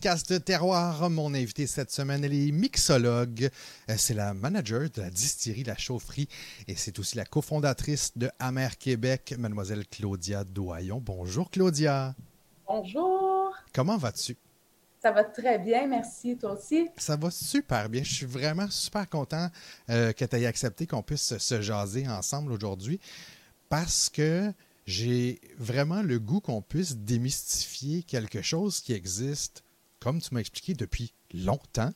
podcast Terroir. Mon invité cette semaine, elle est mixologue. Euh, c'est la manager de la distillerie La Chaufferie et c'est aussi la cofondatrice de Amer Québec, mademoiselle Claudia Doyon. Bonjour Claudia. Bonjour. Comment vas-tu? Ça va très bien, merci. Toi aussi? Ça va super bien. Je suis vraiment super content euh, que tu aies accepté qu'on puisse se jaser ensemble aujourd'hui parce que j'ai vraiment le goût qu'on puisse démystifier quelque chose qui existe, comme tu m'as expliqué, depuis longtemps,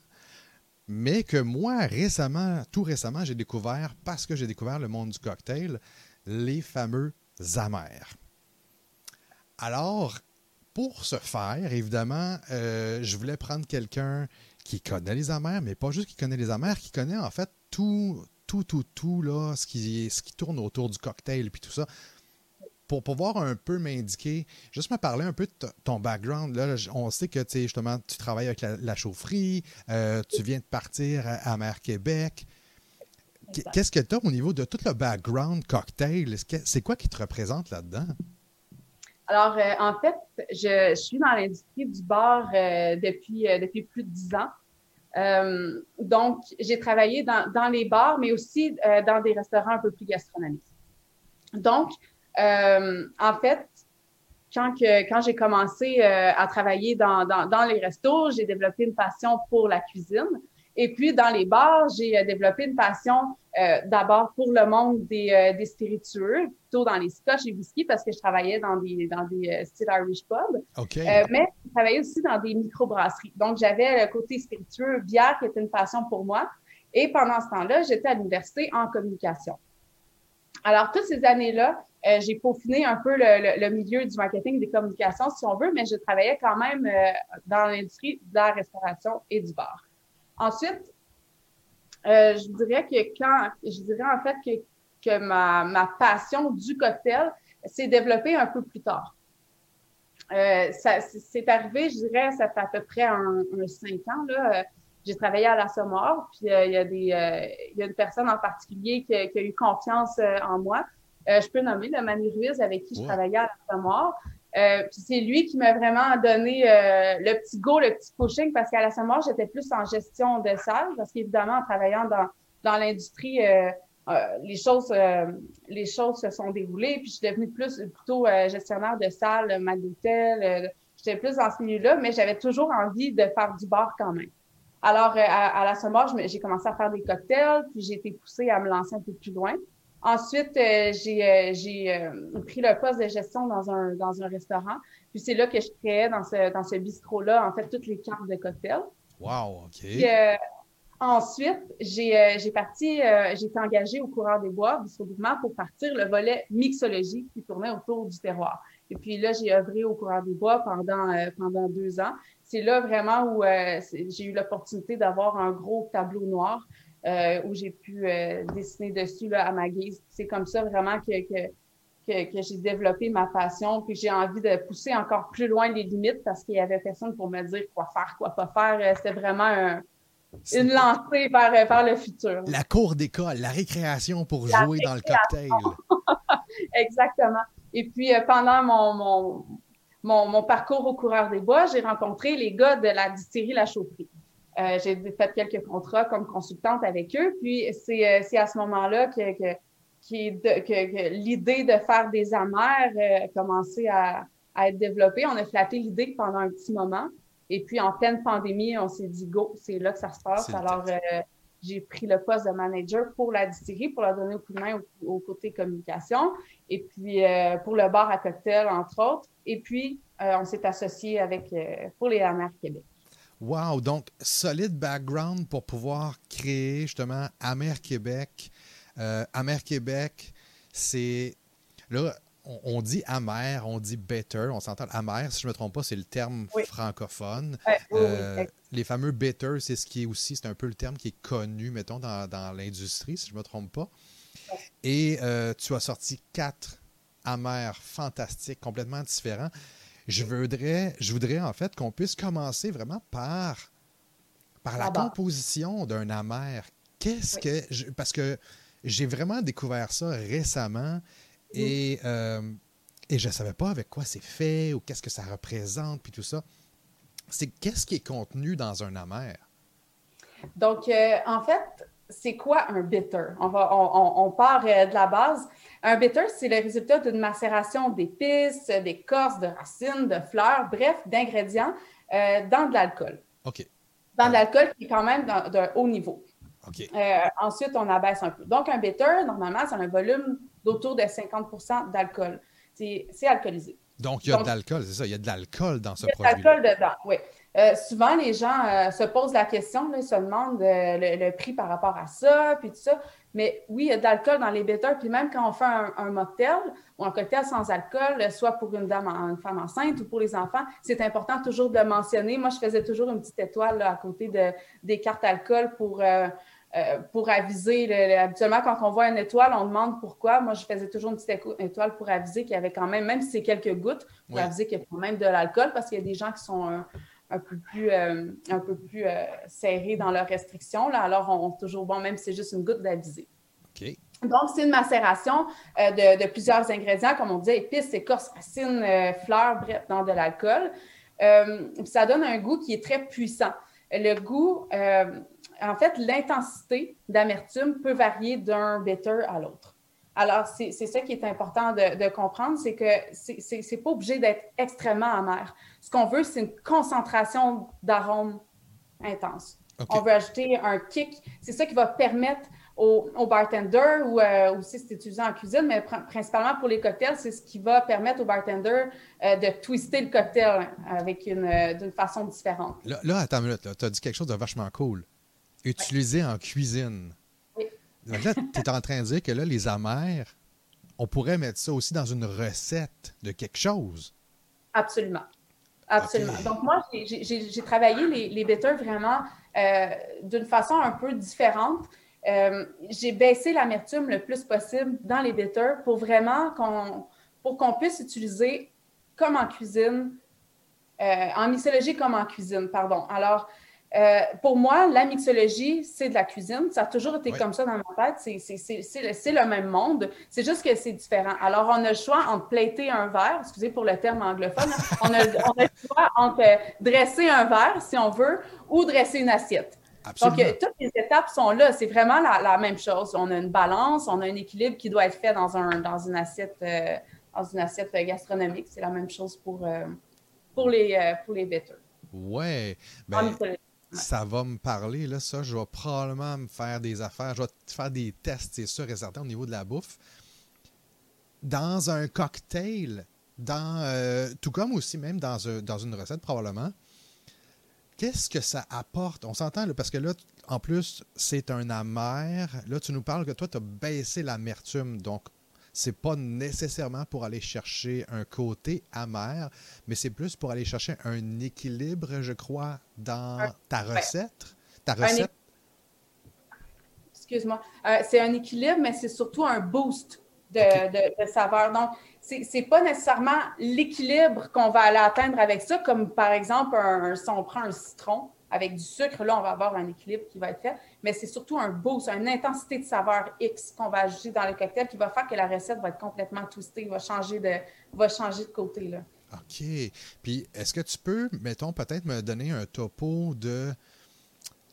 mais que moi, récemment, tout récemment, j'ai découvert, parce que j'ai découvert le monde du cocktail, les fameux amers. Alors, pour ce faire, évidemment, euh, je voulais prendre quelqu'un qui connaît les amers, mais pas juste qui connaît les amers, qui connaît en fait tout, tout, tout, tout, là, ce qui, ce qui tourne autour du cocktail, puis tout ça pour pouvoir un peu m'indiquer, juste me parler un peu de ton background. Là, on sait que justement, tu travailles avec la, chaufferie, euh, tu viens de partir à, Mer Québec. Qu'est-ce que tu as au niveau de tout le background cocktail? C'est quoi qui te représente là-dedans? Alors, euh, en fait, je, suis dans l'industrie du bar euh, depuis, depuis plus de dix ans. donc, j'ai travaillé dans, dans, les bars, mais aussi dans des restaurants un peu plus gastronomiques. Donc, euh, en fait, quand, que, quand j'ai commencé euh, à travailler dans, dans, dans les restos, j'ai développé une passion pour la cuisine. Et puis, dans les bars, j'ai euh, développé une passion euh, d'abord pour le monde des, euh, des spiritueux, plutôt dans les scotch et whisky, parce que je travaillais dans des, dans des styles Irish pub. Okay. mais je travaillais aussi dans des microbrasseries. Donc, j'avais le côté spiritueux, bière, qui était une passion pour moi. Et pendant ce temps-là, j'étais à l'université en communication. Alors, toutes ces années-là, euh, j'ai peaufiné un peu le, milieu du marketing des communications, si on veut, mais je travaillais quand même euh, dans l'industrie de la restauration et du bar. Ensuite, euh, je dirais que quand, je dirais en fait que, que ma, ma passion du cocktail s'est développée un peu plus tard. Euh, c'est arrivé, je dirais, ça fait à peu près un, cinq ans, là. J'ai travaillé à la Sommore, puis il y a des, il y a une personne en particulier qui a eu confiance en moi, euh, je peux nommer le Manu Ruiz avec qui je travaillais à la Mort. Euh, puis c'est lui qui m'a vraiment donné euh, le petit go, le petit pushing, parce qu'à la Mort, j'étais plus en gestion de salle, parce qu'évidemment, en travaillant dans, dans l'industrie, euh, les choses les choses se sont déroulées, puis je suis devenue plus plutôt gestionnaire de salle, mal d'hôtel. j'étais plus dans ce milieu-là, mais j'avais toujours envie de faire du bar quand même. Alors, à, à la Sommore, j'ai commencé à faire des cocktails, puis j'ai été poussée à me lancer un peu plus loin. Ensuite, euh, j'ai euh, euh, pris le poste de gestion dans un, dans un restaurant. Puis c'est là que je créais dans ce, dans ce bistrot-là, en fait, toutes les cartes de cocktail. Wow, OK. Puis, ensuite, j'ai parti, j'ai été engagée au coureur des bois, bistrot mouvement, pour partir le volet mixologie qui tournait autour du terroir. Et puis là, j'ai œuvré au coureur des bois pendant, pendant deux ans. C'est là vraiment où j'ai eu l'opportunité d'avoir un gros tableau noir euh, où j'ai pu euh, dessiner dessus là, à ma guise. C'est comme ça vraiment que, que, que, que j'ai développé ma passion, puis j'ai envie de pousser encore plus loin les limites parce qu'il y avait personne pour me dire quoi faire, quoi pas faire. Euh, c'était vraiment un, une lancée vers, vers le futur. La cour d'école, la récréation pour jouer dans le cocktail. Exactement. Et puis, pendant mon, mon, mon, mon, parcours au coureur des bois, j'ai rencontré les gars de la distillerie La Chaufferie. Euh, j'ai fait quelques contrats comme consultante avec eux. Puis c'est, euh, à ce moment-là que, que, que, que l'idée de faire des amers euh, a commencé à, à, être développée. On a flatté l'idée pendant un petit moment. Et puis en pleine pandémie, on s'est dit go, c'est là que ça se passe. Alors euh, j'ai pris le poste de manager pour la distillerie pour la donner au coup de main au, côté communication. Et puis pour le bar à cocktail, entre autres. Et puis on s'est associé avec pour les amers Québec. Wow! Donc, solide background pour pouvoir créer justement Amer Québec. Euh, Amer Québec, c'est. Là, on, dit amer, on dit better, on s'entend amer, si je ne me trompe pas, c'est le terme francophone. Euh, les fameux better, c'est ce qui est aussi, c'est un peu le terme qui est connu, mettons, dans, dans l'industrie, si je ne me trompe pas. Et euh, tu as sorti quatre amers fantastiques, complètement différents. Je voudrais, je voudrais en fait qu'on puisse commencer vraiment par, par la composition d'un amer. Qu'est-ce que. parce que j'ai vraiment découvert ça récemment et, euh, et je ne savais pas avec quoi c'est fait ou qu'est-ce que ça représente, puis tout ça. c'est qu'est-ce qui est contenu dans un amer? Donc, en fait, c'est quoi un bitter? On, va, on, part de la base. Un bitter, c'est le résultat d'une macération d'épices, d'écorces, de racines, de fleurs, bref, d'ingrédients dans de l'alcool. OK. Dans de l'alcool qui est quand même d'un haut niveau. Euh, ensuite, on abaisse un peu. Donc, un bitter, normalement, c'est un volume d'autour de 50% d'alcool. C'est alcoolisé. Donc, il y a de l'alcool, c'est ça, il y a de l'alcool dans ce produit. Il y a de l'alcool dedans, oui. Euh, souvent, les gens euh, se posent la question, ils se demandent le, prix par rapport à ça, puis tout ça. Mais oui, il y a de l'alcool dans les bitters, puis même quand on fait un, mocktail ou un cocktail sans alcool, soit pour une dame, une femme enceinte ou pour les enfants, c'est important toujours de mentionner. Moi, je faisais toujours une petite étoile à côté de, des cartes alcool pour euh, pour aviser. habituellement, quand on voit une étoile, on demande pourquoi. Moi, je faisais toujours une petite étoile pour aviser qu'il y avait quand même, même si c'est quelques gouttes, pour aviser qu'il y a quand même de l'alcool, parce qu'il y a des gens qui sont un, peu plus, euh, un peu plus euh, serrés dans leurs restrictions. Là. Alors, on, est toujours bon, même si c'est juste une goutte d'aviser. Donc, c'est une macération de, plusieurs ingrédients, comme on disait, épices, écorces, racines, fleurs, bref, dans de l'alcool. ça donne un goût qui est très puissant. Le goût, en fait, l'intensité d'amertume peut varier d'un bitter à l'autre. Alors, c'est ça qui est important de, comprendre, c'est que c'est n'est pas obligé d'être extrêmement amer. Ce qu'on veut, c'est une concentration d'arômes intense. On veut ajouter un kick. C'est ça qui va permettre au, bartender ou euh, aussi c'est utilisé en cuisine, mais principalement pour les cocktails, c'est ce qui va permettre au bartender euh, de twister le cocktail avec une euh, d'une façon différente. Là, attends une minute, tu as dit quelque chose de vachement cool utilisé en cuisine. Oui. là, tu es en train de dire que là, les amers, on pourrait mettre ça aussi dans une recette de quelque chose. Absolument. Absolument. Donc, moi, j'ai travaillé les, les bitters vraiment euh, d'une façon un peu différente. Euh, j'ai baissé l'amertume le plus possible dans les bitters pour vraiment qu'on pour qu'on puisse utiliser comme en cuisine, euh, en mixologie comme en cuisine, pardon. Alors, euh, pour moi, la mixologie, c'est de la cuisine. Ça a toujours été comme ça dans ma tête. C'est le même monde. C'est juste que c'est différent. Alors, on a le choix entre plater un verre, excusez pour le terme anglophone, hein. on, a, le choix entre euh, dresser un verre, si on veut, ou dresser une assiette. Donc, euh, toutes les étapes sont là. C'est vraiment la, même chose. On a une balance, on a un équilibre qui doit être fait dans, un, dans, une, assiette, dans une assiette gastronomique. C'est la même chose pour, pour, les, pour les. Ouais. Ben, ça va me parler, là, ça, je vais probablement me faire des affaires, je vais faire des tests, c'est sûr et certain, au niveau de la bouffe. Dans un cocktail, dans, euh, tout comme aussi même dans, dans une recette probablement, qu'est-ce que ça apporte? On s'entend, parce que là, en plus, c'est un amer. Là, tu nous parles que toi, tu as baissé l'amertume. Donc, c'est pas nécessairement pour aller chercher un côté amer, mais c'est plus pour aller chercher un équilibre, je crois, dans ta recette. Ta recette. Excuse-moi. Euh, c'est un équilibre, mais c'est surtout un boost de, saveur. Donc, ce n'est pas nécessairement l'équilibre qu'on va aller atteindre avec ça, comme par exemple, si on prend un citron avec du sucre, là, on va avoir un équilibre qui va être fait, mais c'est surtout un boost, une intensité de saveur X qu'on va ajouter dans le cocktail qui va faire que la recette va être complètement twistée, va changer de, va changer de côté. Là. OK. Puis, est-ce que tu peux, mettons, peut-être me donner un topo de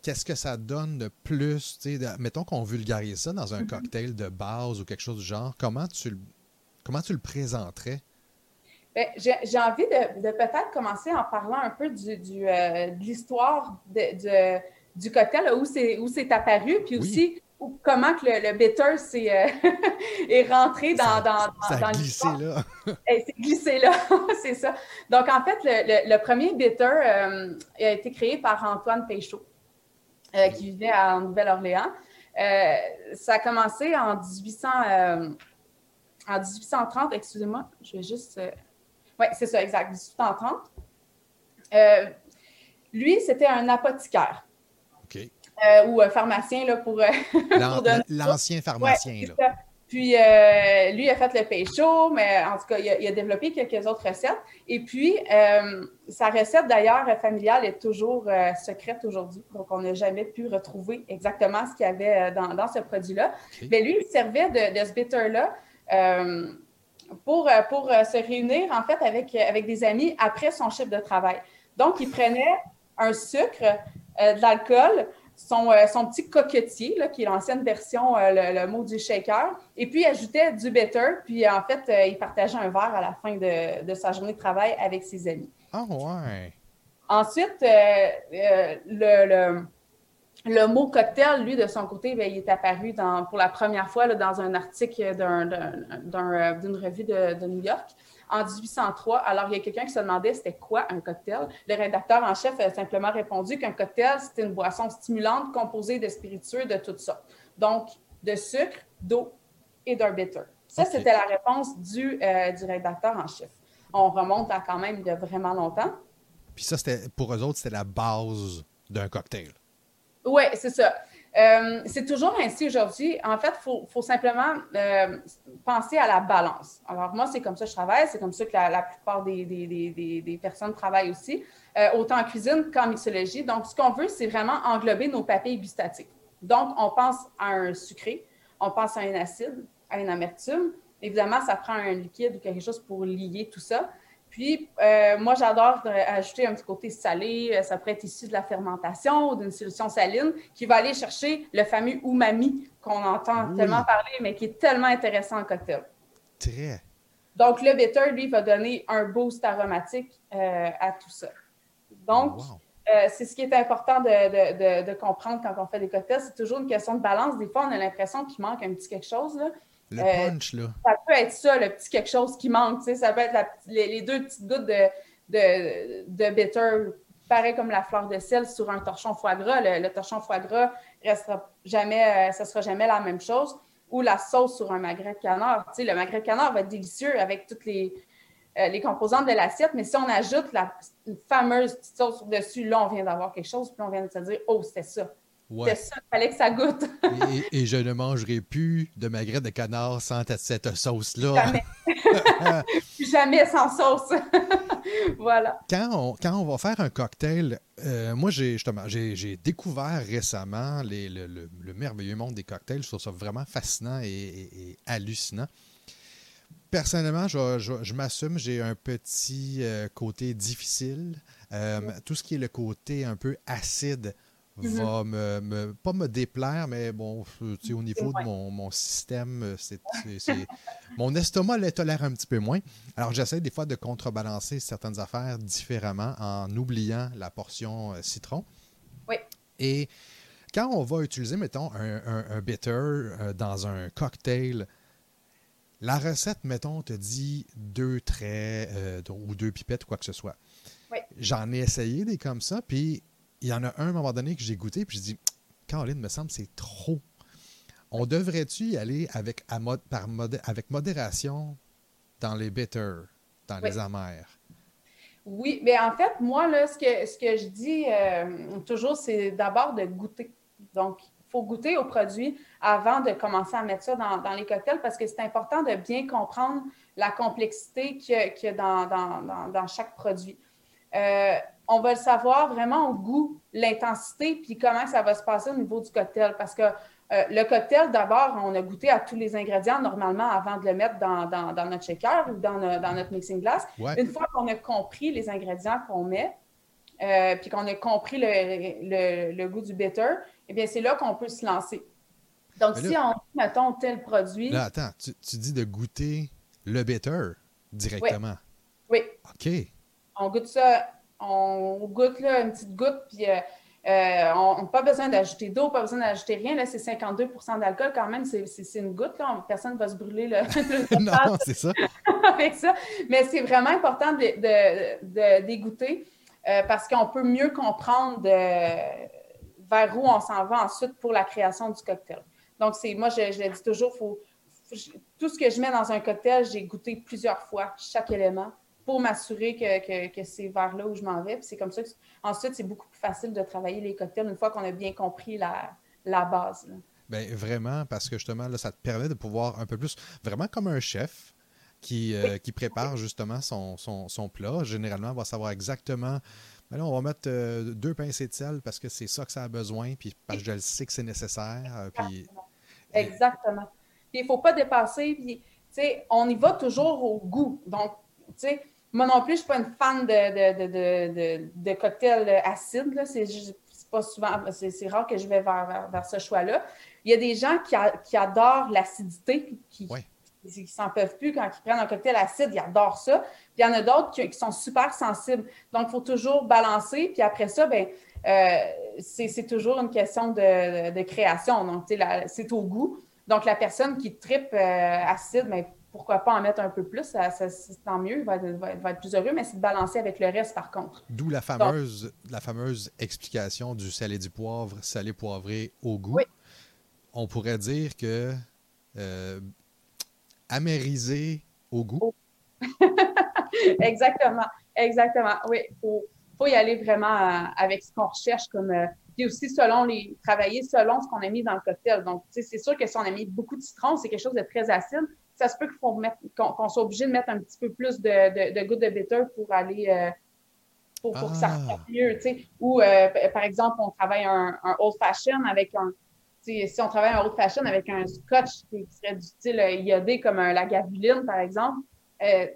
qu'est-ce que ça donne de plus? mettons qu'on vulgarise ça dans un mm-hmm. cocktail de base ou quelque chose du genre. Comment tu, comment tu le présenterais? Ben, j'ai envie de, peut-être commencer en parlant un peu du, euh, de l'histoire de, du cocktail, où c'est apparu, puis aussi comment que le, bitter euh, est, rentré dans, dans, ça dans, glissé là. C'est glissé là, c'est ça. Donc, en fait, le, premier bitter euh, a été créé par Antoine Péchaud, qui vivait en Nouvelle-Orléans. ça a commencé en 1800, en 1830, excusez-moi, je vais juste oui, c'est ça, exact, 1830. Euh, lui, c'était un apothicaire. OK. Euh, ou un pharmacien, là, pour. Euh, l'ancien pharmacien, là. Puis, lui, a fait le pécho, mais en tout cas, il a, développé quelques autres recettes. Et puis, sa recette, d'ailleurs, familiale est toujours secrète aujourd'hui. Donc, on n'a jamais pu retrouver exactement ce qu'il y avait dans, ce produit-là. Mais lui, il servait de, de ce bitter-là pour, euh, pour euh, se réunir, en fait, avec, avec des amis après son chiffre de travail. Donc, il prenait un sucre, euh, de l'alcool, son, euh, son, petit coquetier, là, qui est l'ancienne version, euh, le, mot du shaker, et puis il ajoutait du better, puis en fait, il partageait un verre à la fin de, de, sa journée de travail avec ses amis. Ah ouais! Ensuite, le, le, le, mot cocktail, lui, de son côté, bien, il est apparu dans, pour la première fois là, dans un article d'une revue de, de New York en 1803. Alors, il y a quelqu'un qui se demandait c'était quoi un cocktail? Le rédacteur en chef a simplement répondu qu'un cocktail, c'était une boisson stimulante composée de spiritueux de toutes sortes. Donc, de sucre, d'eau et d'un bitter. Ça, c'était la réponse du, euh, du rédacteur en chef. On remonte à quand même a vraiment longtemps. Puis ça, c'était pour eux autres, c'était la base d'un cocktail. Oui, c'est ça. Euh, c'est toujours ainsi aujourd'hui. En fait, il faut, simplement euh, penser à la balance. Alors, moi, c'est comme ça que je travaille, c'est comme ça que la, plupart des, personnes travaillent aussi, euh, autant en cuisine qu'en mixologie. Donc, ce qu'on veut, c'est vraiment englober nos papilles gustatives. Donc, on pense à un sucré, on pense à un acide, à une amertume. Évidemment, ça prend un liquide ou quelque chose pour lier tout ça. Puis, euh, moi, j'adore ajouter un petit côté salé. Euh, ça pourrait être issu de la fermentation ou d'une solution saline qui va aller chercher le fameux umami qu'on entend tellement parler, mais qui est tellement intéressant en cocktail. Très. Donc, le bitter, lui, va donner un boost aromatique euh, à tout ça. Donc, c'est ce qui est important de, de, comprendre quand on fait des cocktails. C'est toujours une question de balance. Des fois, on a l'impression qu'il manque un petit quelque chose. Là. Le euh, punch, là. Ça peut être ça, le petit quelque chose qui manque. Tu sais, ça peut être les, deux petites gouttes de, de, de, bitter, pareil comme la fleur de sel sur un torchon foie gras. Le, torchon foie gras restera jamais, euh, ça sera jamais la même chose. Ou la sauce sur un magret de canard. Tu sais, le magret de canard va être délicieux avec toutes les, euh, les composantes de l'assiette, mais si on ajoute la fameuse petite sauce dessus, là, on vient d'avoir quelque chose, puis on vient de se dire, oh, c'était ça. C'est ça, il fallait que ça goûte. et, je ne mangerai plus de magret de canard sans cette sauce-là. Jamais. Jamais sans sauce. voilà. Quand on, quand on va faire un cocktail, euh, moi, j'ai justement, j'ai découvert récemment les, le, merveilleux monde des cocktails. Je trouve ça vraiment fascinant et, hallucinant. Personnellement, je, je, m'assume, j'ai un petit euh, côté difficile. Euh, tout ce qui est le côté un peu acide Mhm. va me, pas me déplaire, mais bon, au niveau de mon, système, euh, c'est, mon estomac le tolère un petit peu moins. Alors, j'essaie des fois de contrebalancer certaines affaires différemment en oubliant la portion euh, citron. Oui. Et quand on va utiliser, mettons, un, bitter euh, dans un cocktail, la recette, mettons, te dit deux traits ou deux pipettes ou quoi que ce soit. Oui. J'en ai essayé des comme ça, puis il y en a un à un moment donné que j'ai goûté, puis je dis, Caroline, me semble c'est trop. On devrait-tu y aller avec, par avec modération dans les bitters, dans les amers? Oui, mais en fait, moi, là, ce, que, ce que je dis euh, toujours, c'est d'abord de goûter. Donc, il faut goûter au produit avant de commencer à mettre ça dans, les cocktails parce que c'est important de bien comprendre la complexité qu'il y a, dans, dans, chaque produit. Euh, on va le savoir vraiment au goût, l'intensité, puis comment ça va se passer au niveau du cocktail. Parce que euh, le cocktail, d'abord, on a goûté à tous les ingrédients normalement avant de le mettre dans, notre shaker ou dans, notre mixing glass. Une fois qu'on a compris les ingrédients qu'on met, euh, puis qu'on a compris le, goût du bitter, eh bien, c'est là qu'on peut se lancer. Donc, si on mettons tel produit. Là, attends, tu, dis de goûter le bitter directement. Oui. OK. On goûte ça on goûte là, une petite goutte, puis euh, euh, on n'a pas besoin d'ajouter d'eau, pas besoin d'ajouter rien. Là, c'est 52% d'alcool quand même, c'est une goutte. Là. Personne ne va se brûler le, non, c'est ça. avec ça. Mais c'est vraiment important de, de, dégoûter euh, parce qu'on peut mieux comprendre vers où on s'en va ensuite pour la création du cocktail. Donc, c'est moi, je, je le dis toujours, faut, tout ce que je mets dans un cocktail, j'ai goûté plusieurs fois chaque élément pour m'assurer que, c'est vers là où je m'en vais. c'est comme ça que, ensuite, c'est beaucoup plus facile de travailler les cocktails une fois qu'on a bien compris la, base. Bien, vraiment, parce que justement, là, ça te permet de pouvoir un peu plus, vraiment comme un chef qui, euh, qui prépare justement son, son, plat. Généralement, on va savoir exactement. Ben là, on va mettre euh, deux pincées de sel parce que c'est ça que ça a besoin, puis parce que je le sais que c'est nécessaire. Euh, puis, Exactement. il ne faut pas dépasser. Puis, on y va toujours au goût. Donc, sais, moi non plus, je ne suis pas une fan de, de, de, cocktails acides. C'est pas souvent, c'est rare que je vais vers, vers, ce choix-là. Il y a des gens qui, qui adorent l'acidité, qui, qui s'en peuvent plus quand ils prennent un cocktail acide, ils adorent ça. Puis il y en a d'autres qui, sont super sensibles. Donc, il faut toujours balancer. Puis après ça, ben, euh, c'est toujours une question de, création. Donc, c'est au goût. Donc, la personne qui tripe euh, acide, mais ben, pourquoi pas en mettre un peu plus? Ça, tant mieux, il va, être, plus heureux, mais c'est de balancer avec le reste, par contre. D'où la fameuse, la fameuse explication du salé du poivre, salé poivré au goût. On pourrait dire que euh, amérisé au goût. Oh. exactement, exactement. Oui, il faut, y aller vraiment euh, avec ce qu'on recherche comme. Euh, puis aussi selon les. travailler selon ce qu'on a mis dans le cocktail. Donc, c'est sûr que si on a mis beaucoup de citron, c'est quelque chose de très acide. Ça se peut qu'on soit obligé de mettre un petit peu plus de, de, gouttes de bitter pour aller. Euh, pour, que ça ah. mieux, Ou, par exemple, on travaille un, un old fashion avec un, si on travaille en haute fashion avec un scotch qui serait du style euh, iodé comme un lagavuline, par exemple, euh,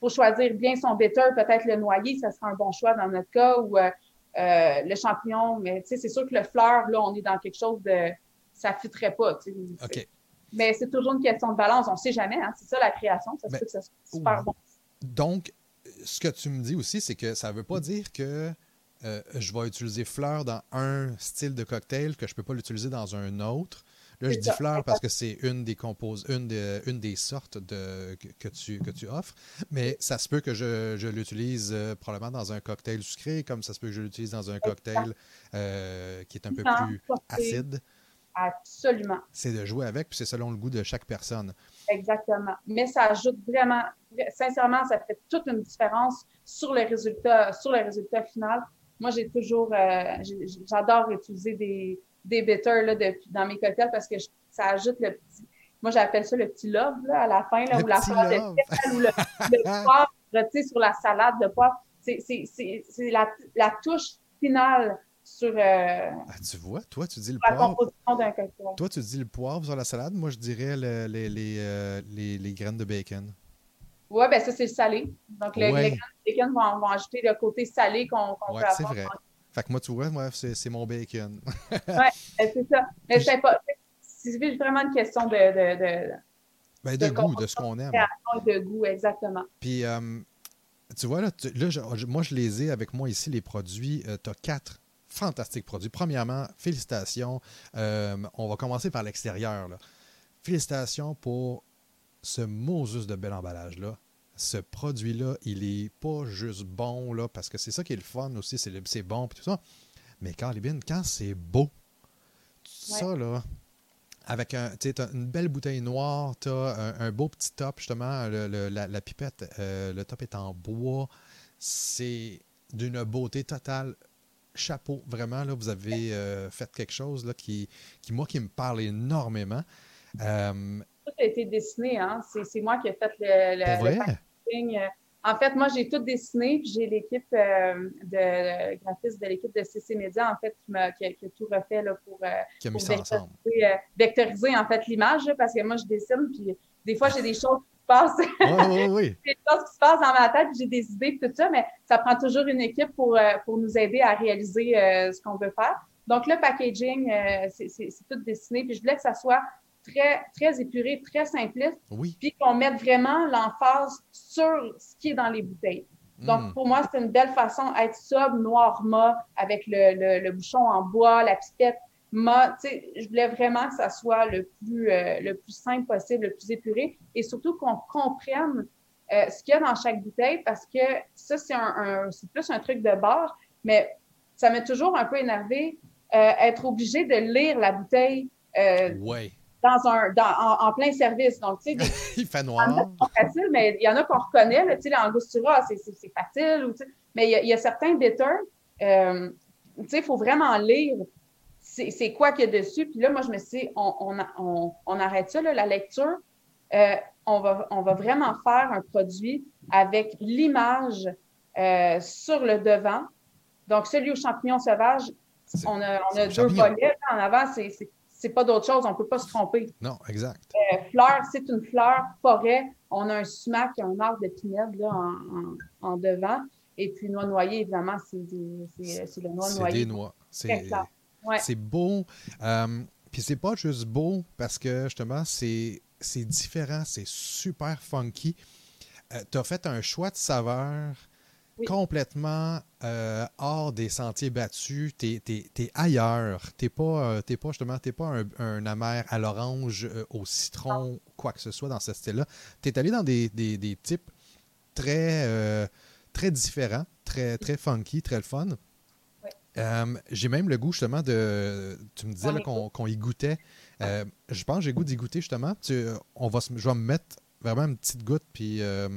faut choisir bien son bitter, peut-être le noyer, ça sera un bon choix dans notre cas, ou euh, euh, le champignon, mais c'est sûr que le fleur, là, on est dans quelque chose de... ça ne fitterait pas. Mais c'est toujours une question de balance, on ne sait jamais, hein, c'est ça la création, ça se peut que ça soit super bon. Donc, ce que tu me dis aussi, c'est que ça ne veut pas dire que euh, je vais utiliser fleur dans un style de cocktail que je ne peux pas l'utiliser dans un autre. Là, je dis fleur parce que c'est une des composes, une, une des sortes de, que, tu, que tu offres. Mais ça se peut que je, l'utilise euh, probablement dans un cocktail sucré, comme ça se peut que je l'utilise dans un cocktail euh, qui est un peu plus acide. Absolument. C'est de jouer avec, puis c'est selon le goût de chaque personne. Exactement. Mais ça ajoute vraiment, sincèrement, ça fait toute une différence sur le résultat, sur le résultat final moi, j'ai toujours, euh, j'adore utiliser des, des bitters là, dans mes cocktails parce que ça ajoute le petit, moi j'appelle ça le petit love là, à la fin, là, ou la fleur de ou le, le poivre sur la salade de poivre. C'est la, la, touche finale sur. Euh, ah, tu vois, toi, tu dis le la poivre. Composition d'un cocktail. Toi, tu dis le poivre sur la salade. Moi, je dirais le, les, les, euh, les, les, graines de bacon. Oui, ben ça, c'est le salé. Donc, le, les graines bacon vont, vont, ajouter le côté salé qu'on qu ouais, c'est vrai. Fait que moi, tu vois, moi, c'est mon bacon. oui, ben, c'est ça. Mais c'est pas. C'est vraiment une question de. de, de, ben, de, goût, de ce qu'on aime. De goût, exactement. Puis, euh, tu vois, là, là moi, je les ai avec moi ici, les produits. Euh, tu as quatre fantastiques produits. Premièrement, félicitations. Euh, on va commencer par l'extérieur. Félicitations pour ce Moses de bel emballage-là ce produit-là, il est pas juste bon, là, parce que c'est ça qui est le fun aussi, c'est bon, et tout ça. Mais Carlibine, quand c'est beau, ça, là, avec un, une belle bouteille noire, tu as un, beau petit top, justement, la, pipette, euh, le top est en bois, c'est d'une beauté totale. Chapeau, vraiment, là, vous avez euh, fait quelque chose là, qui, qui, moi, qui me parle énormément. Euh, tout a été dessiné, hein? C'est moi qui ai fait le, le, en fait, moi, j'ai tout dessiné, puis j'ai l'équipe euh, de graphistes de l'équipe de CC Media, en fait, qui, a, qui, a, tout refait là, pour, vectoriser, vectoriser, en fait, l'image, parce que moi, je dessine, puis des fois, j'ai des choses qui se passent. Oui, oui, des choses qui se passent dans ma tête, j'ai des idées, tout ça, mais ça prend toujours une équipe pour, pour nous aider à réaliser ce qu'on veut faire. Donc, le packaging, c'est tout dessiné, puis je voulais que ça soit très, très épuré, très simpliste. Puis qu'on mette vraiment l'emphase sur ce qui est dans les bouteilles. Donc, hmm. pour moi, c'est une belle façon d'être sobre, noir mat, avec le, le, bouchon en bois, la pipette. Je voulais vraiment que ça soit le plus, euh, le plus simple possible, le plus épuré, et surtout qu'on comprenne euh, ce qu'il y a dans chaque bouteille, parce que ça, c'est un, c'est plus un truc de bar, mais ça m'a toujours un peu énervé euh, être obligé de lire la bouteille. ouais dans un, en, plein service. Donc, tu sais, il fait noir. facile, mais il y en a qu'on reconnaît. tu sais, l'angostura, c'est facile. Ou, mais il y, a, certains bitters, euh, tu sais, il faut vraiment lire c'est quoi qu'il y a dessus? Puis là, moi, je me suis dit, on, on, on, arrête ça, là, la lecture. Euh, on, va, on va vraiment faire un produit avec l'image euh, sur le devant. Donc, celui aux champignons sauvages, on a, on a deux volets en avant, c'est c'est pas d'autre chose, on ne peut pas se tromper. Non, exact. Euh, fleur, c'est une fleur, forêt. On a un sumac, un arbre de pinède là, en, devant. Et puis, noix noyée, évidemment, c'est le noix noyé. C'est des noix. C'est beau. Euh, puis c'est pas juste beau parce que justement, c'est différent, c'est super funky. Euh, tu as fait un choix de saveur complètement euh, hors des sentiers battus. Tu es, ailleurs. Tu n'es pas, euh, pas, justement pas un, un, amer à l'orange, au citron, quoi que ce soit dans ce style-là. Tu es allé dans des, des, types très, très différents, très, très funky, très fun. J'ai même le goût justement de. Tu me disais qu'on y goûtait. je pense que j'ai goût d'y goûter justement. Tu, on va, je vais me mettre vraiment une petite goutte, puis euh,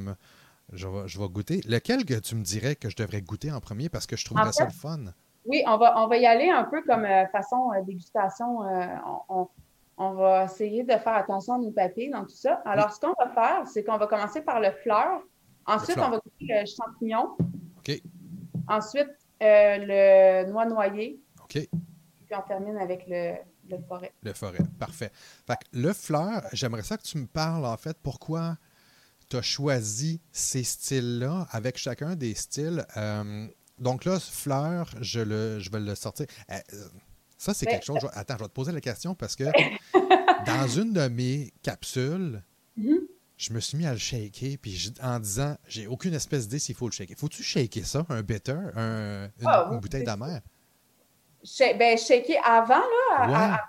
je, vais, je, vais, goûter. Lequel que tu me dirais que je devrais goûter en premier parce que je trouverais ça le fun? Oui, on va, on va y aller un peu comme euh, façon euh, dégustation. On, on, va essayer de faire attention à nos papiers dans tout ça. Alors, ce qu'on va faire, c'est qu'on va commencer par le fleur. Ensuite, on va goûter le champignon. OK. Ensuite, le noix noyé. OK. Et puis, on termine avec le, le forêt. Le forêt, parfait. Fait le fleur, j'aimerais ça que tu me parles, en fait, pourquoi tu as choisi ces styles-là avec chacun des styles. Euh, donc là, fleur, je, le, je vais le sortir. Euh, ça, c'est quelque chose. Attends, je vais te poser la question parce que dans une de mes capsules, mm-hmm. Je me suis mis à le shaker puis en disant j'ai aucune espèce d'idée s'il faut le shaker. Faut-tu shaker ça, un bitter, un, une, ah, bouteille d'amère? ben, shaker avant, là.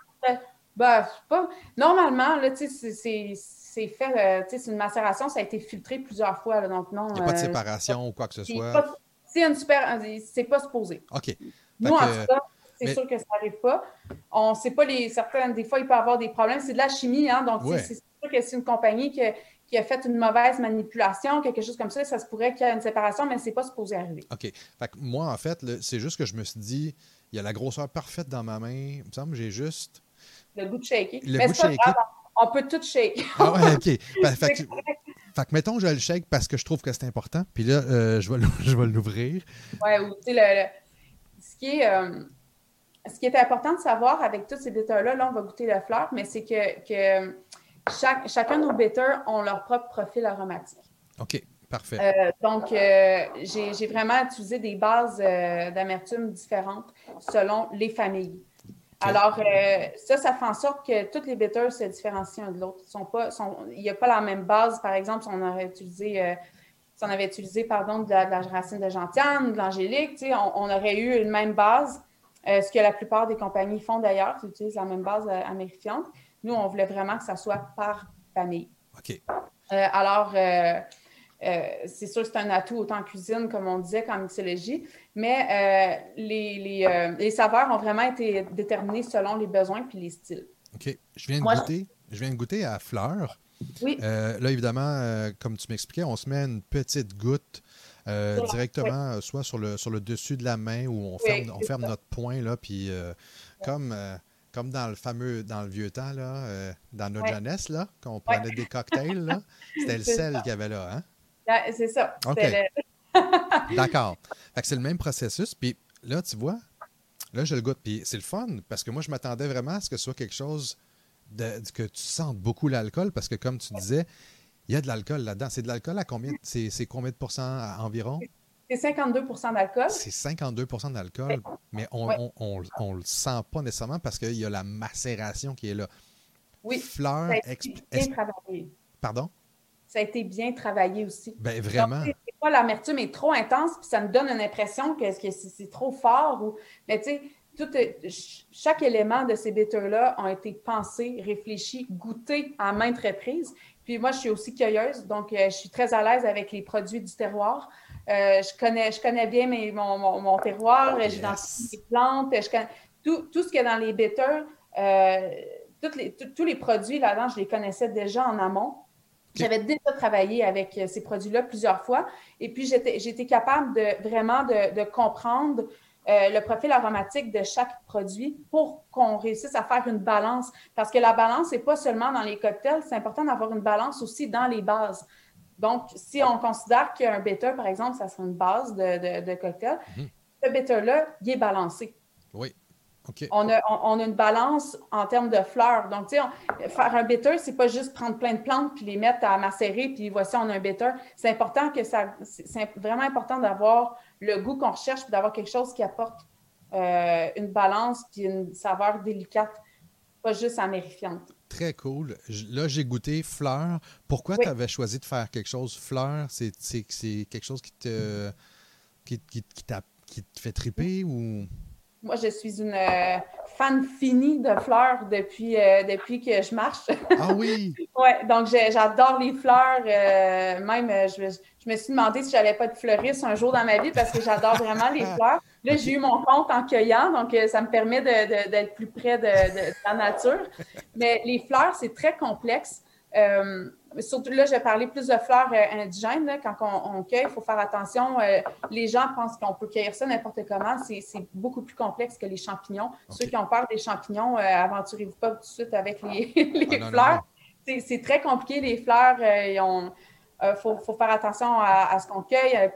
ben, pas... Normalement, là, tu sais, c'est fait, euh, tu sais, c'est une macération, ça a été filtré plusieurs fois, là, donc non. Il n'y a pas de euh, séparation ou quoi que ce soit? C'est une super. C'est pas supposé. OK. Nous, en tout cas, c'est sûr que ça n'arrive pas. On ne sait pas les certaines, des fois, il peut y avoir des problèmes. C'est de la chimie, hein, donc c'est sûr que c'est une compagnie qui, qui, a fait une mauvaise manipulation, quelque chose comme ça, ça se pourrait qu'il y ait une séparation, mais c'est pas supposé arriver. OK. Fait que moi, en fait, c'est juste que je me suis dit, il y a la grosseur parfaite dans ma main. Il me semble que j'ai juste. Le goût de shaker. Le goût de shaker. on peut tout shake. Ah ouais, OK. fait, que, mettons, je le shake parce que je trouve que c'est important. Puis là, euh, je vais l'ouvrir. Ouais, ou tu sais, le, ce qui est. Euh, ce qui est important de savoir avec tous ces bitters-là, là, on va goûter la fleur, mais c'est que, que chaque, chacun de nos bitters ont leur propre profil aromatique. OK. Parfait. Euh, donc, euh, j'ai vraiment utilisé des bases euh, d'amertume différentes selon les familles. Alors, ça, ça fait en sorte que toutes les bitters se différencient de l'autre. Il n'y a pas la même base. Par exemple, si on aurait utilisé, si on avait utilisé pardon, de, la, racine de gentiane, de l'angélique, on, on, aurait eu une même base, ce que la plupart des compagnies font d'ailleurs, ils utilisent la même base américaine. Nous, on voulait vraiment que ça soit par famille. OK. alors, euh, c'est sûr que c'est un atout autant en cuisine, comme on disait, qu'en mixologie, mais euh, les, euh, les, saveurs ont vraiment été déterminées selon les besoins puis les styles. OK. Je viens de, goûter, je viens de goûter à fleur. Oui. là, évidemment, comme tu m'expliquais, on se met une petite goutte directement, soit sur le, sur le dessus de la main où on ferme, on ferme notre poing, là, puis comme comme dans le fameux, dans le vieux temps, là, dans notre jeunesse, là, quand on prenait des cocktails, c'était le sel qu'il y avait là, hein? C'est ça. D'accord. c'est le même processus. Puis là, tu vois, là, je le goûte. Puis c'est le fun parce que moi, je m'attendais vraiment à ce que ce soit quelque chose de, que tu sentes beaucoup l'alcool parce que, comme tu disais, il y a de l'alcool là-dedans. C'est de l'alcool à combien? C'est combien de pourcents environ? C'est 52% d'alcool. C'est 52% d'alcool, mais on ne le sent pas nécessairement parce qu'il y a la macération qui est là. Oui. Fleur. Bien travaillé. Pardon? ça a été bien travaillé aussi. Ben, vraiment. pas l'amertume est trop intense, puis ça me donne une impression que, c'est trop fort. Ou... Mais tu sais, chaque élément de ces bitters-là ont été pensés, réfléchis, goûtés à maintes reprises. Puis moi, je suis aussi cueilleuse, donc euh, je suis très à l'aise avec les produits du terroir. Euh, je, connais, je connais bien mes, mon, mon, terroir, yes. j'identifie les plantes, je connais tout, tout ce qu'il y a dans les bitters. Euh, les, tous les produits là-dedans, je les connaissais déjà en amont. J'avais déjà travaillé avec euh, ces produits-là plusieurs fois et puis j'étais capable de vraiment de, comprendre euh, le profil aromatique de chaque produit pour qu'on réussisse à faire une balance. Parce que la balance, n'est pas seulement dans les cocktails, c'est important d'avoir une balance aussi dans les bases. Donc, si on considère qu'un bitter, par exemple, ça serait une base de, cocktail, mhm. ce bitter-là, il est balancé. Oui. On, a, on, a, une balance en termes de fleurs. Donc, tu sais, faire un bitter, c'est pas juste prendre plein de plantes puis les mettre à macérer, puis voici, on a un bitter. C'est important que ça. C'est vraiment important d'avoir le goût qu'on recherche puis d'avoir quelque chose qui apporte euh, une balance puis une saveur délicate, pas juste amérifiante. Très cool. Là, j'ai goûté fleurs. Pourquoi tu avais choisi de faire quelque chose fleurs? C'est quelque chose qui te, qui, qui, qui, qui te fait triper ou? Moi, je suis une euh, fan finie de fleurs depuis, euh, depuis que je marche. Ah oui? donc j'adore les fleurs. Euh, même, je, je, me suis demandé si j'allais pas être fleuriste un jour dans ma vie parce que j'adore vraiment les fleurs. Là, j'ai eu mon compte en cueillant, donc ça me permet d'être plus près de, de, la nature. Mais les fleurs, c'est très complexe surtout là, je vais parler plus de fleurs euh, indigènes. quand on, cueille, il faut faire attention. Euh, les gens pensent qu'on peut cueillir ça n'importe comment. C'est beaucoup plus complexe que les champignons. Ceux qui ont peur des champignons, euh, aventurez-vous pas tout de suite avec les, ah, fleurs. C'est très compliqué, les fleurs. Il faut, faire attention à, ce qu'on cueille.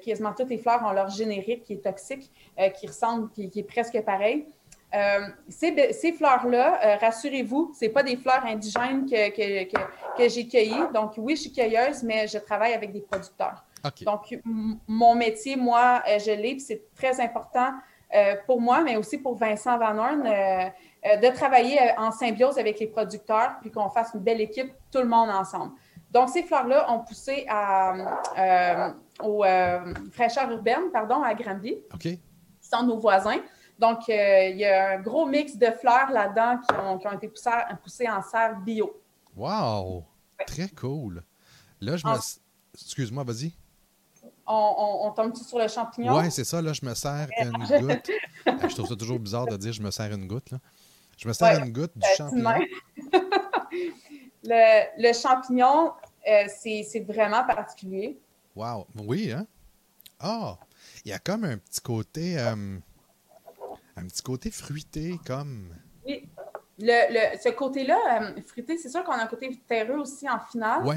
quasiment toutes les fleurs ont leur générique qui est toxique, qui ressemble, qui, qui, est presque pareil. Euh, ces, fleurs-là, euh, rassurez-vous, ce pas des fleurs indigènes que, que, j'ai cueillies. Donc, oui, je suis cueilleuse, mais je travaille avec des producteurs. Donc, mon métier, moi, euh, je l'ai, c'est très important pour moi, mais aussi pour Vincent Van Horn, de travailler en symbiose avec les producteurs, puis qu'on fasse une belle équipe, tout le monde ensemble. Donc, ces fleurs-là ont poussé à, aux fraîcheurs urbaines, pardon, à Granby. OK. Qui sont nos voisins. Donc, euh, il y a un gros mix de fleurs là-dedans qui ont, été poussées, en serre bio. Wow! Très cool. Là, je me. Excuse-moi, vas-y. On, tombe sur le champignon? Oui, c'est ça. Là, je me sers une goutte. Je trouve ça toujours bizarre de dire je me sers une goutte. Là. Je me sers une goutte du champignon. le, champignon, euh, c'est vraiment particulier. Wow! Oui, hein? Ah! il y a comme un petit côté. Euh, un petit côté fruité, comme. Oui. Le, ce côté-là, euh, fruité, c'est sûr qu'on a un côté terreux aussi en finale. Oui.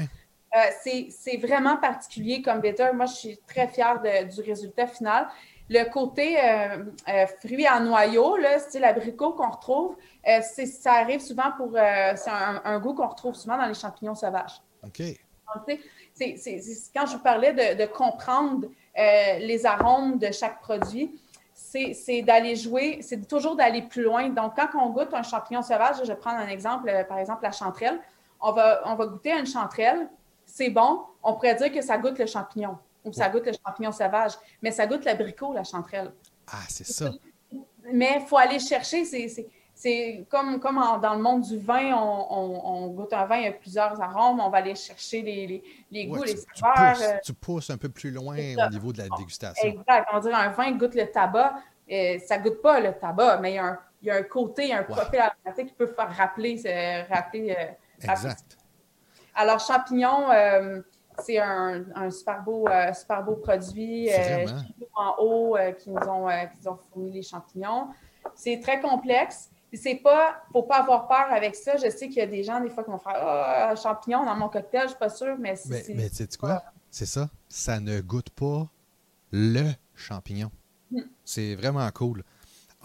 C'est vraiment particulier comme bitter. Moi, je suis très fière du résultat final. Le côté euh, fruit en noyau, là, style abricot qu'on retrouve, ça arrive souvent pour. c'est un, goût qu'on retrouve souvent dans les champignons sauvages. OK. c'est quand je vous parlais de, de comprendre les arômes de chaque produit, c'est d'aller jouer, c'est toujours d'aller plus loin. Donc, quand on goûte un champignon sauvage, je vais prendre un exemple, euh, par exemple la chanterelle, on va, on va goûter une chanterelle, c'est bon, on pourrait dire que ça goûte le champignon ou ça goûte le champignon sauvage, mais ça goûte l'abricot, la chanterelle. Ah, c'est ça. Mais il faut aller chercher, c'est comme, comme dans le monde du vin, on, goûte un vin, il y a plusieurs arômes, on va aller chercher les, les, goûts, les saveurs. Euh, tu, pousses, un peu plus loin au niveau de la dégustation. Exact. On dirait un vin goûte le tabac, euh, ça goûte pas le tabac, mais il y a un, il y a un côté, un profil aromatique qui peut faire rappeler. rappeler euh, exact. Alors, champignon, c'est un, un, super, beau, super beau produit. en haut qui, nous ont, qui ont fourni les champignons. C'est très complexe c'est pas, faut pas avoir peur avec ça. Je sais qu'il y a des gens, des fois, qui vont faire Ah, champignon dans mon cocktail, je suis pas sûre, mais c'est. Mais, mais tu sais quoi? C'est ça. Ça ne goûte pas le champignon. Hmm. C'est vraiment cool.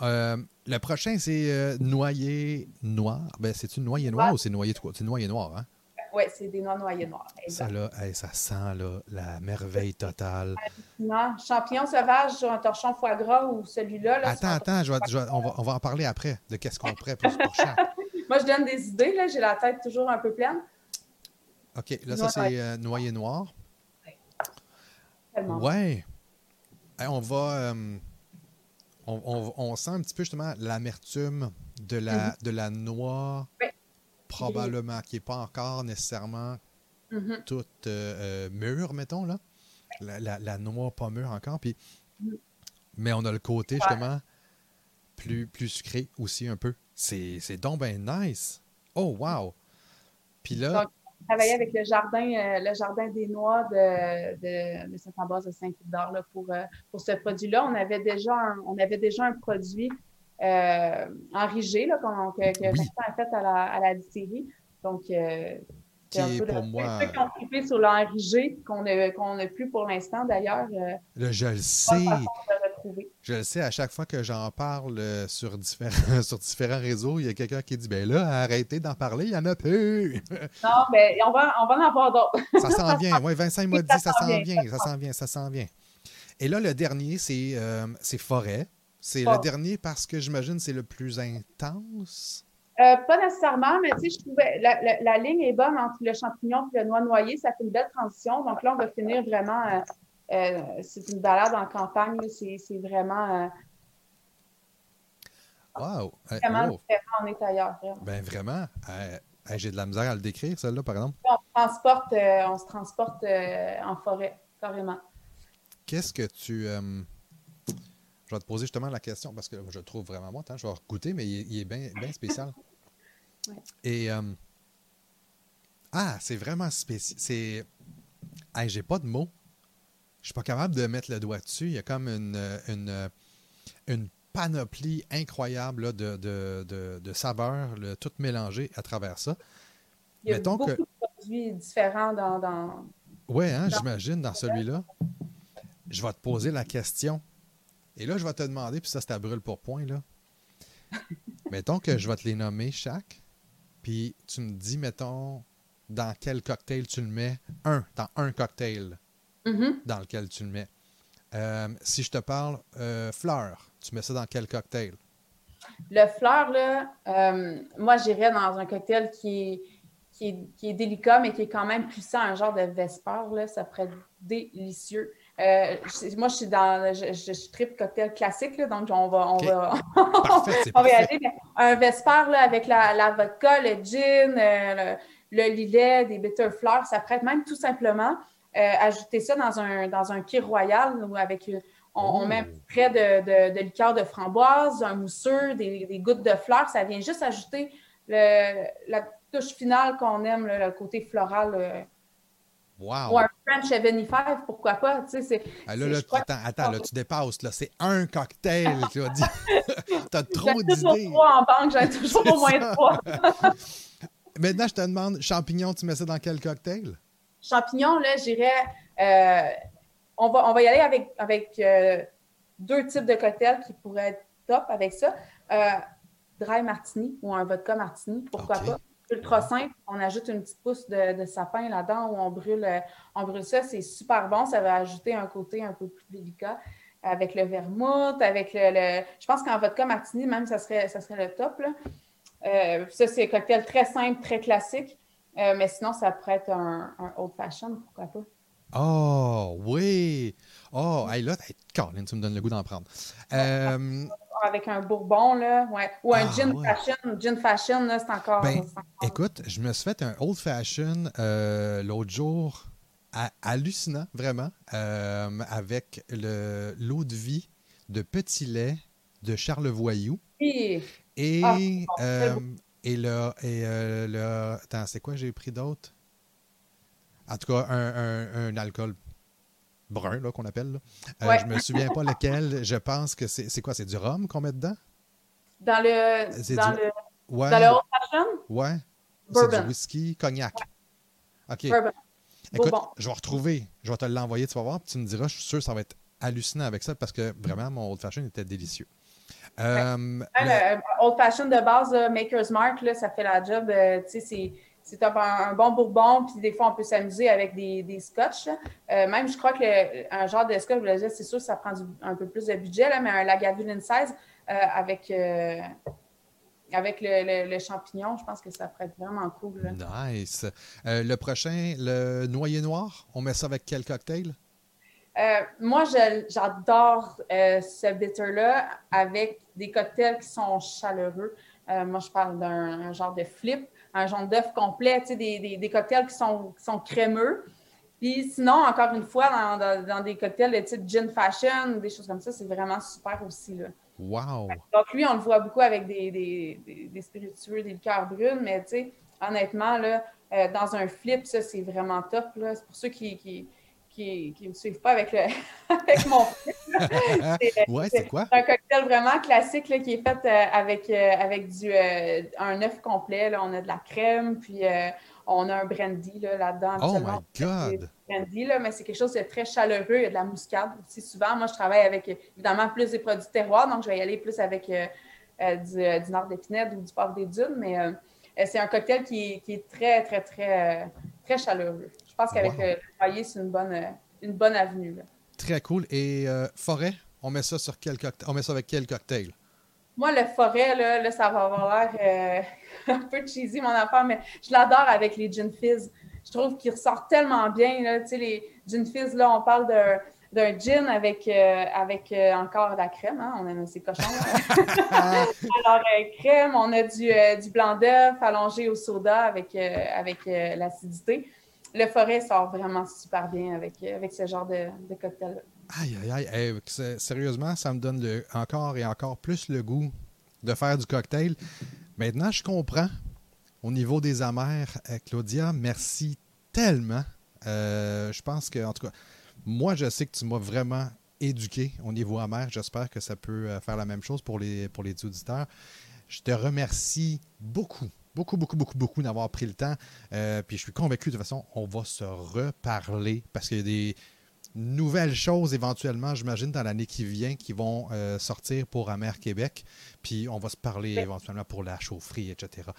Euh, le prochain, c'est euh, noyer noir. Ben, c'est-tu noyer noir ou c'est noyer, c'est noyer noir, hein? Oui, c'est des noix noyées noires. Ça, là, ça sent là, la merveille totale. Non, champignon sauvage sur un torchon foie gras ou celui-là. attends, attends, on, va, on, va, en parler après de qu'est-ce qu'on prête pour, pour chaque. Moi, je donne des idées. J'ai la tête toujours un peu pleine. OK, là, ça, c'est euh, noyer noir. Ouais. on va. Euh, on, on, sent un petit peu justement l'amertume de la, mm-hmm. de la noix probablement, qui n'est pas encore nécessairement mm-hmm. toute euh, euh, mûre, mettons, là. La, la, noix pas mûre encore. Puis, mm. mais on a le côté, justement, plus, plus sucré aussi un peu. C'est donc ben nice. Oh, wow! Puis là... Donc, travailler avec le jardin, euh, le jardin des noix de, de, de Saint-Ambroise de Saint-Hildard pour, pour ce produit-là. On avait déjà on avait déjà un produit euh, en rigé, là, que, que Vincent a fait à la, à la distillerie. Donc, euh, qui est pour moi. Ceux qui ont trippé sur l'enrigé, qu'on n'a plus pour l'instant d'ailleurs. Euh, je le sais. Je le sais, à chaque fois que j'en parle euh, sur différents, sur différents réseaux, il y a quelqu'un qui dit Ben là, arrêtez d'en parler, il y en a plus. non, mais on va, on va en avoir d'autres. ça s'en vient. Oui, Vincent m'a dit ça s'en vient, ça s'en vient, ça s'en vient. Et là, le dernier, c'est euh, Forêt. C'est le dernier parce que j'imagine c'est le plus intense? Euh, pas nécessairement, mais tu sais, je trouvais la, la, ligne est bonne entre le champignon et le noix noyer. Ça fait une belle transition. Donc là, on va finir vraiment. Euh, euh, c'est une balade en campagne. C'est vraiment. wow! Vraiment, oh. on est ailleurs. Vraiment. Ben vraiment. J'ai de la misère à le décrire, celle-là, par exemple. On, transporte, on se transporte en forêt, carrément. Qu'est-ce que tu je vais te poser justement la question parce que je le trouve vraiment bon. je vais goûter, mais il, est bien spécial. Et. Euh, ah, c'est vraiment spécial. C'est. Hey, j'ai pas de mots. Je suis pas capable de mettre le doigt dessus. Il y a comme une, une, une panoplie incroyable de, de, de, saveurs, le, tout mélangé à travers ça. Il y a beaucoup de produits différents dans. dans... Oui, hein, j'imagine, dans celui-là. Je vais te poser la question. Et là, je vais te demander, puis ça, c'est à brûle pour point, là. mettons que je vais te les nommer chaque, puis tu me dis, mettons, dans quel cocktail tu le mets. Un, dans un cocktail mm-hmm. dans lequel tu le mets. Euh, si je te parle euh, fleur, tu mets ça dans quel cocktail? Le fleur, là, euh, moi, j'irais dans un cocktail qui est, qui est, délicat, mais qui est quand même puissant, un genre de Vesper, là, ça pourrait être délicieux. Euh, moi, je suis dans. Je, je, trip cocktail classique, donc on va, on va, on va y aller. un Vesper là, avec la, la, vodka, le gin, euh, le, lilet, des bitter fleurs, ça prête même tout simplement euh, ajouter ça dans un, dans un kir royal ou avec. On, met oh. près de, de, de, liqueur de framboise, un mousseux, des, des, gouttes de fleurs. Ça vient juste ajouter le, la touche finale qu'on aime, le côté floral ou un French 75, pourquoi pas? Tu sais, ah, là, là, attends, attends là, tu dépasses. Là, c'est un cocktail. tu as, dit... as trop d'idées. trois en banque, j'ai toujours au moins trois. Maintenant, je te demande, champignons, tu mets ça dans quel cocktail? Champignons, là, j'irais. Euh, on, va, on va y aller avec, avec euh, deux types de cocktails qui pourraient être top avec ça. Euh, dry martini ou un vodka martini, pourquoi pas? Ultra simple. On ajoute une petite pousse de, sapin là-dedans où on brûle, euh, on brûle ça. C'est super bon. Ça va ajouter un côté un peu plus délicat avec le vermouth, avec le. Je pense qu'en vodka martini, même, ça serait, ça serait le top. Euh, ça, c'est un cocktail très simple, très classique. Euh, mais sinon, ça pourrait être un, old fashion, pourquoi pas? Oh, oui! Oh, hey, là, Caroline, tu me donnes le goût d'en prendre avec un bourbon, là, ouais. ou un ah, gin fashion. Gin fashion, là, c'est encore, ben, Écoute, je me suis fait un old fashion euh, l'autre jour, hallucinant, vraiment, euh, avec l'eau de vie de petit lait de Charlevoix. Et, et, ah, euh, et le. Et, le attends, c'est quoi j'ai pris d'autre? En tout cas, un, un alcool brun, là, qu'on appelle. Je Euh, Je me souviens pas lequel. Je pense que c'est quoi? C'est du rhum qu'on met dedans? Dans le. Dans, le ouais. dans le old fashion? Ouais. C'est du whisky, cognac. OK. Bourbon. Écoute, je vais retrouver, je vais te l'envoyer, tu vas voir, puis tu me diras, je suis sûr que ça va être hallucinant avec ça parce que vraiment, mon old fashion était délicieux. Euh, le... old fashion de base, Maker's Mark, là, ça fait la job. Euh, tu sais, c'est c'est un, bon bourbon, puis des fois, on peut s'amuser avec des, des scotch. Euh, même, je crois que un genre de scotch, c'est sûr que ça prend un peu plus de budget, là, mais un Lagavulin 16 euh, avec, euh, avec le, champignon, je pense que ça pourrait être vraiment cool. Nice. le prochain, le noyer noir, on met ça avec quel cocktail? moi, j'adore ce bitter-là avec des cocktails qui sont chaleureux. moi, je parle d'un genre de flip un jaune d'œuf complet, des, des, cocktails qui sont, sont crémeux. Puis sinon, encore une fois, dans, dans, des cocktails de type gin fashion, des choses comme ça, c'est vraiment super aussi. Là. Wow! Donc lui, on le voit beaucoup avec des, des, des spiritueux, des liqueurs brunes, mais tu sais, honnêtement, là, euh, dans un flip, ça, c'est vraiment top. C'est pour ceux qui, qui, qui ne me suivent pas avec, le, avec mon c'est, ouais, c'est quoi? un cocktail vraiment classique là, qui est fait euh, avec, euh, avec du, euh, un œuf complet. Là. On a de la crème, puis on a un brandy là, là-dedans. Oh my God! Brandy, là, mais c'est quelque chose de très chaleureux. Il y a de la muscade aussi souvent. Moi, je travaille avec évidemment plus des produits terroirs, donc je vais y aller plus avec du, du nord d'épinette ou du poivre des dunes, mais c'est un cocktail qui, qui, est très, très, très, très chaleureux. Je pense qu'avec le foyer, c'est une bonne, une bonne avenue. Très cool. Et euh, forêt, on met ça sur quel cocktail? On met ça avec quel cocktail? Moi, le forêt, là, ça va avoir l'air euh, un peu cheesy, mon affaire, mais je l'adore avec les gin fizz. Je trouve qu'il ressort tellement bien. Là. Tu sais, les gin fizz, là, on parle d'un gin avec, euh, avec encore de la crème. Hein? On a ces cochons. Alors, crème, on a du, du blanc d'œuf allongé au soda avec, avec l'acidité le forêt sort vraiment super bien avec, avec ce genre de, cocktail-là. Aïe, aïe, aïe. sérieusement, ça me donne le, encore et encore plus le goût de faire du cocktail. Maintenant, je comprends. Au niveau des amers, euh, Claudia, merci tellement. Euh, je pense que, en tout cas, moi, je sais que tu m'as vraiment éduqué au niveau amer. J'espère que ça peut euh, faire la même chose pour les, pour les auditeurs. Je te remercie beaucoup beaucoup, beaucoup, beaucoup, beaucoup d'avoir pris le temps. Euh, puis je suis convaincu, de toute façon, on va se reparler parce qu'il y a des nouvelles choses éventuellement, j'imagine, dans l'année qui vient qui vont euh, sortir pour Amer Québec. Puis on va se parler éventuellement pour la chaufferie, etc.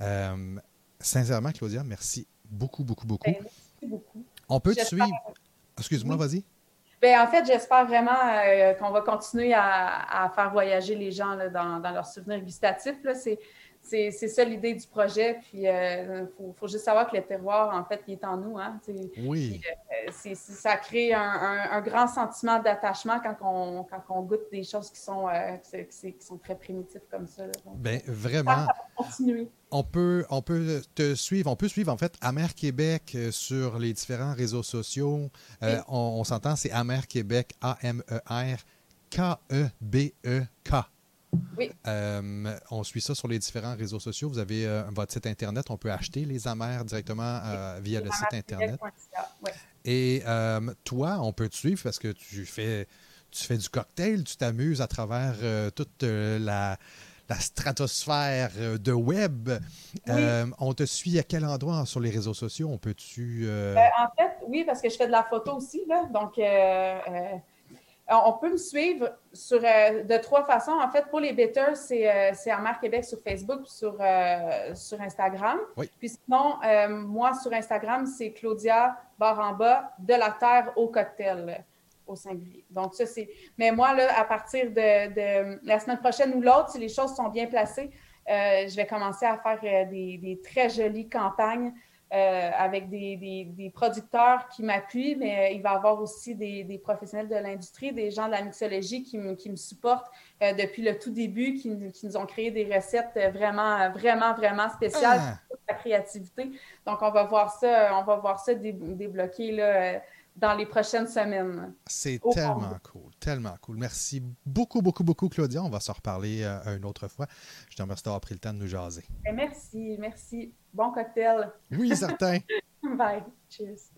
Euh, sincèrement, Claudia, merci beaucoup, beaucoup, beaucoup. Ben, merci beaucoup. On peut te suivre. Excuse-moi, vas-y. Ben, en fait, j'espère vraiment qu'on va continuer à, faire voyager les gens dans, dans, leurs souvenirs gustatifs. C'est c'est ça l'idée du projet. Puis, il euh, faut, juste savoir que le terroir, en fait, il est en nous. Hein, oui. Euh, ça crée un, grand sentiment d'attachement quand on, quand on goûte des choses qui sont, euh, qui, sont très primitives comme ça. ben, vraiment. On peut, on peut te suivre, on peut suivre en fait Amer Québec sur les différents réseaux sociaux. on, s'entend, c'est Amer Québec, A-M-E-R K-E-B-E-K. Oui. Euh, on suit ça sur les différents réseaux sociaux. Vous avez euh, votre site Internet. On peut acheter les amers directement euh, via le site Internet. Et toi, on peut te suivre parce que tu fais, tu fais du cocktail, tu t'amuses à travers toute la, stratosphère de web. on te suit à quel endroit sur les réseaux sociaux? On peut-tu... en fait, oui, parce que je fais de la photo aussi. Là, donc, on peut me suivre sur, euh, de trois façons. En fait, pour les betters, c'est euh, Amar Québec sur Facebook, sur, sur Instagram. Puis sinon, moi, sur Instagram, c'est Claudia Baramba de la Terre au cocktail au singulier. Donc, ça, c'est. Mais moi, là, à partir de, la semaine prochaine ou l'autre, si les choses sont bien placées, je vais commencer à faire des, des très jolies campagnes euh, avec des, producteurs qui m'appuient, mais il va y avoir aussi des, professionnels de l'industrie, des gens de la mixologie qui, me supportent euh, depuis le tout début, qui, nous ont créé des recettes vraiment, vraiment, vraiment spéciales ah. pour la créativité. Donc, on va voir ça, on va voir ça débloquer là, dans les prochaines semaines. C'est tellement cool, tellement cool. Merci beaucoup, beaucoup, beaucoup, Claudia. On va se reparler euh, une autre fois. Je te remercie d'avoir pris le temps de nous jaser. Eh, merci, merci. Bon cocktail. Oui, certain. Bye. Cheers.